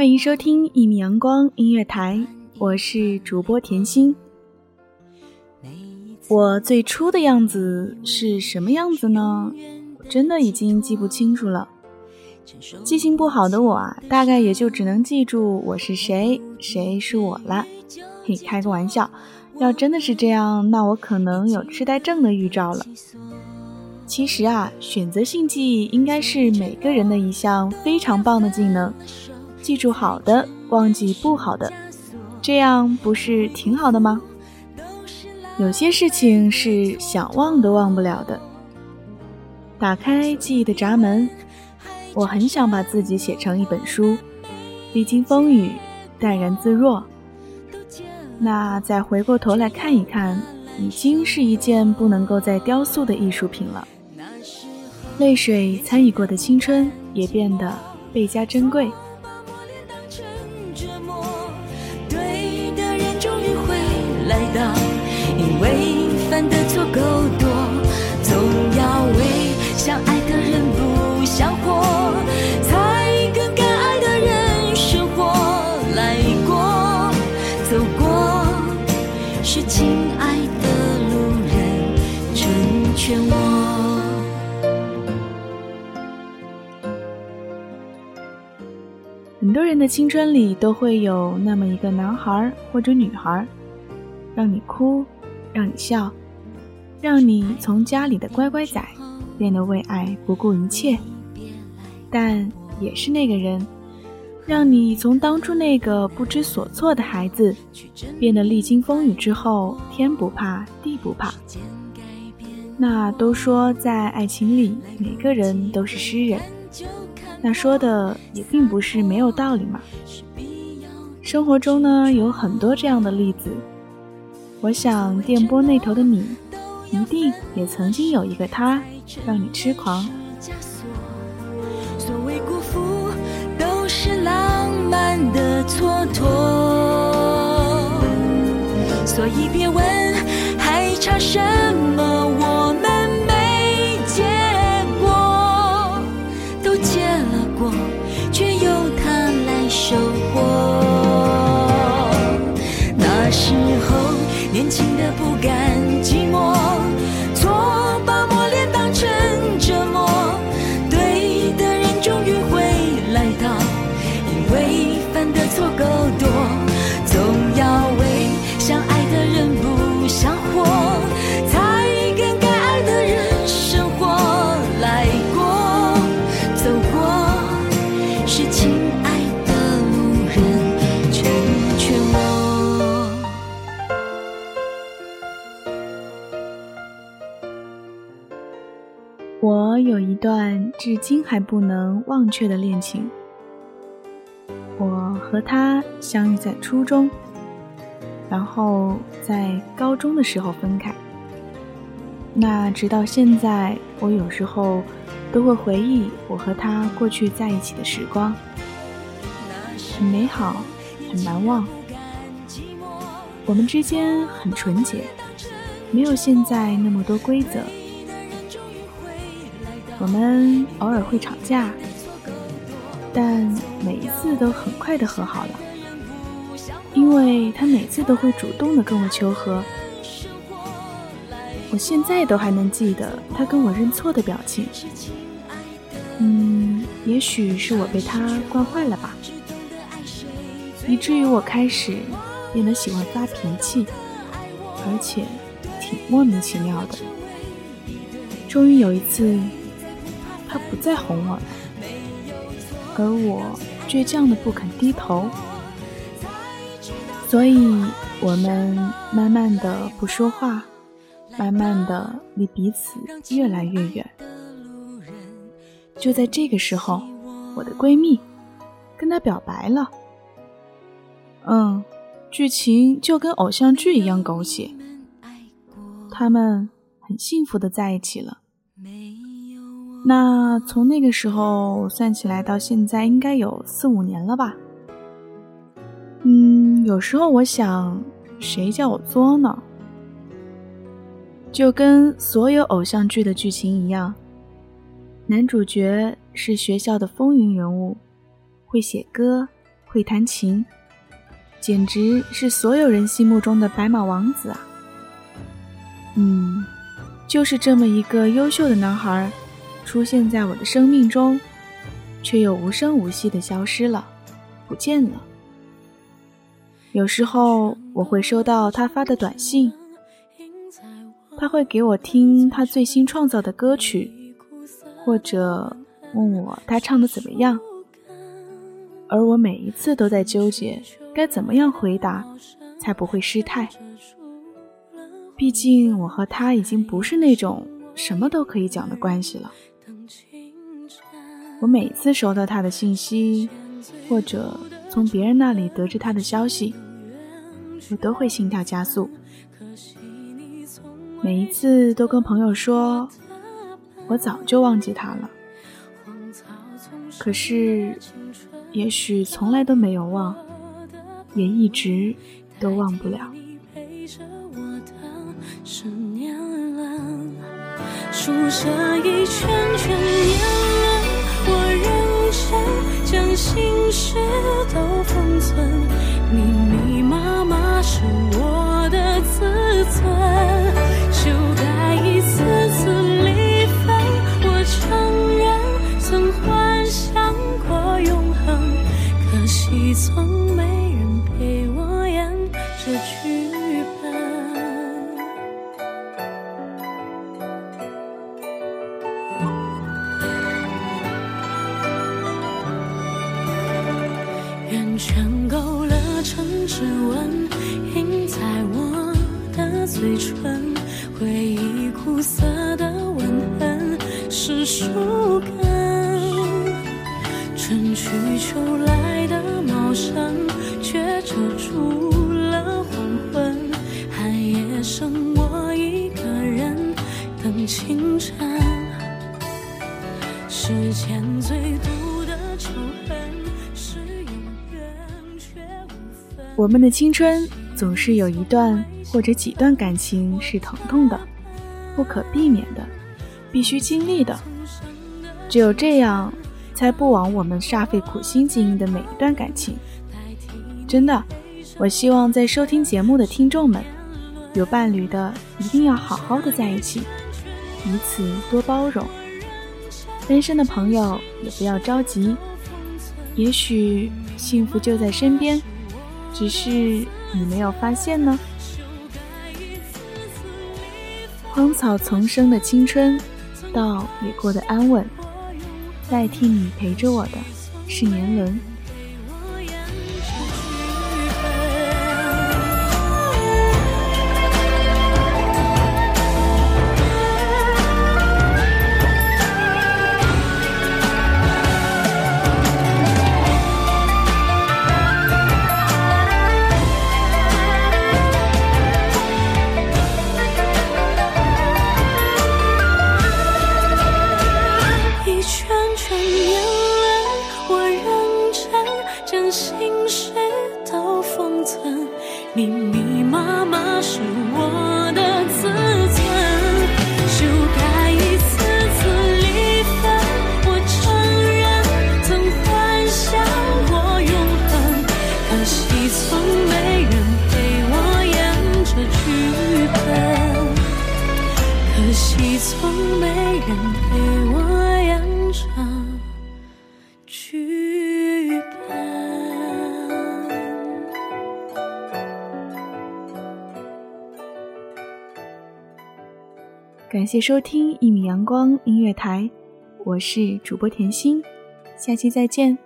欢迎收听一米阳光音乐台，我是主播甜心。我最初的样子是什么样子呢？我真的已经记不清楚了。记性不好的我啊，大概也就只能记住我是谁，谁是我了。嘿，开个玩笑，要真的是这样，那我可能有痴呆症的预兆了。其实啊，选择性记忆应该是每个人的一项非常棒的技能，记住好的，忘记不好的，这样不是挺好的吗？有些事情是想忘都忘不了的。打开记忆的闸门，我很想把自己写成一本书，历经风雨，淡然自若。那再回过头来看一看，已经是一件不能够再雕塑的艺术品了。泪水参与过的青春，也变得倍加珍贵。为相爱的人不想活，才跟该爱的人生活来过，走过，是亲爱的路人成全我。很多人的青春里都会有那么一个男孩或者女孩，让你哭，让你笑，让你从家里的乖乖仔变得为爱不顾一切。但也是那个人，让你从当初那个不知所措的孩子，变得历经风雨之后天不怕地不怕。那都说在爱情里，每个人都是诗人。那说的也并不是没有道理嘛。生活中呢有很多这样的例子，我想电波那头的你，一定也曾经有一个他让你痴狂。所谓辜负，都是浪漫的蹉跎。所以别问还差什么，我今还不能忘却的恋情。我和他相遇在初中，然后在高中的时候分开。那直到现在，我有时候都会回忆我和他过去在一起的时光，很美好，很难忘。我们之间很纯洁，没有现在那么多规则。我们偶尔会吵架，但每一次都很快的和好了，因为他每次都会主动的跟我求和。我现在都还能记得他跟我认错的表情。嗯，也许是我被他惯坏了吧，以至于我开始变得喜欢发脾气，而且挺莫名其妙的。终于有一次，他不再哄我，而我倔强的不肯低头，所以我们慢慢的不说话。慢慢的离彼此越来越远。就在这个时候，我的闺蜜跟他表白了。嗯，剧情就跟偶像剧一样狗血。他们很幸福的在一起了。那从那个时候算起来，到现在应该有四五年了吧？嗯，有时候我想，谁叫我作呢？就跟所有偶像剧的剧情一样，男主角是学校的风云人物，会写歌，会弹琴，简直是所有人心目中的白马王子啊！嗯，就是这么一个优秀的男孩，出现在我的生命中，却又无声无息的消失了，不见了。有时候我会收到他发的短信。他会给我听他最新创造的歌曲，或者问我他唱的怎么样，而我每一次都在纠结该怎么样回答才不会失态。毕竟我和他已经不是那种什么都可以讲的关系了。我每次收到他的信息，或者从别人那里得知他的消息，我都会心跳加速。每一次都跟朋友说，我早就忘记他了。可是，也许从来都没有忘，也一直都忘不了。数着一圈圈事都封存，密密麻麻是我的自尊。春去秋来的茂盛，却遮住了黄昏。寒夜剩我一个人等清晨。世间最毒的仇恨是永远却无分。我们的青春总是有一段。或者几段感情是疼痛的，不可避免的，必须经历的。只有这样，才不枉我们煞费苦心经营的每一段感情。真的，我希望在收听节目的听众们，有伴侣的一定要好好的在一起，彼此多包容。单身的朋友也不要着急，也许幸福就在身边，只是你没有发现呢。荒草丛生的青春，倒也过得安稳。代替你陪着我的，是年轮。密密麻麻是我的自尊，修改一次次离分。我承认曾幻想过永恒，可惜从没人陪我演这剧本，可惜从没人陪感谢收听一米阳光音乐台，我是主播甜心，下期再见。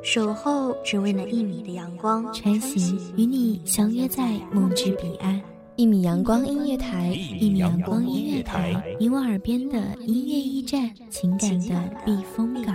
守候只为那一米的阳光，穿行与你相约在梦之彼岸。一米阳光音乐台，一米阳光音乐台，你我耳边的音乐驿站，情感的避风港。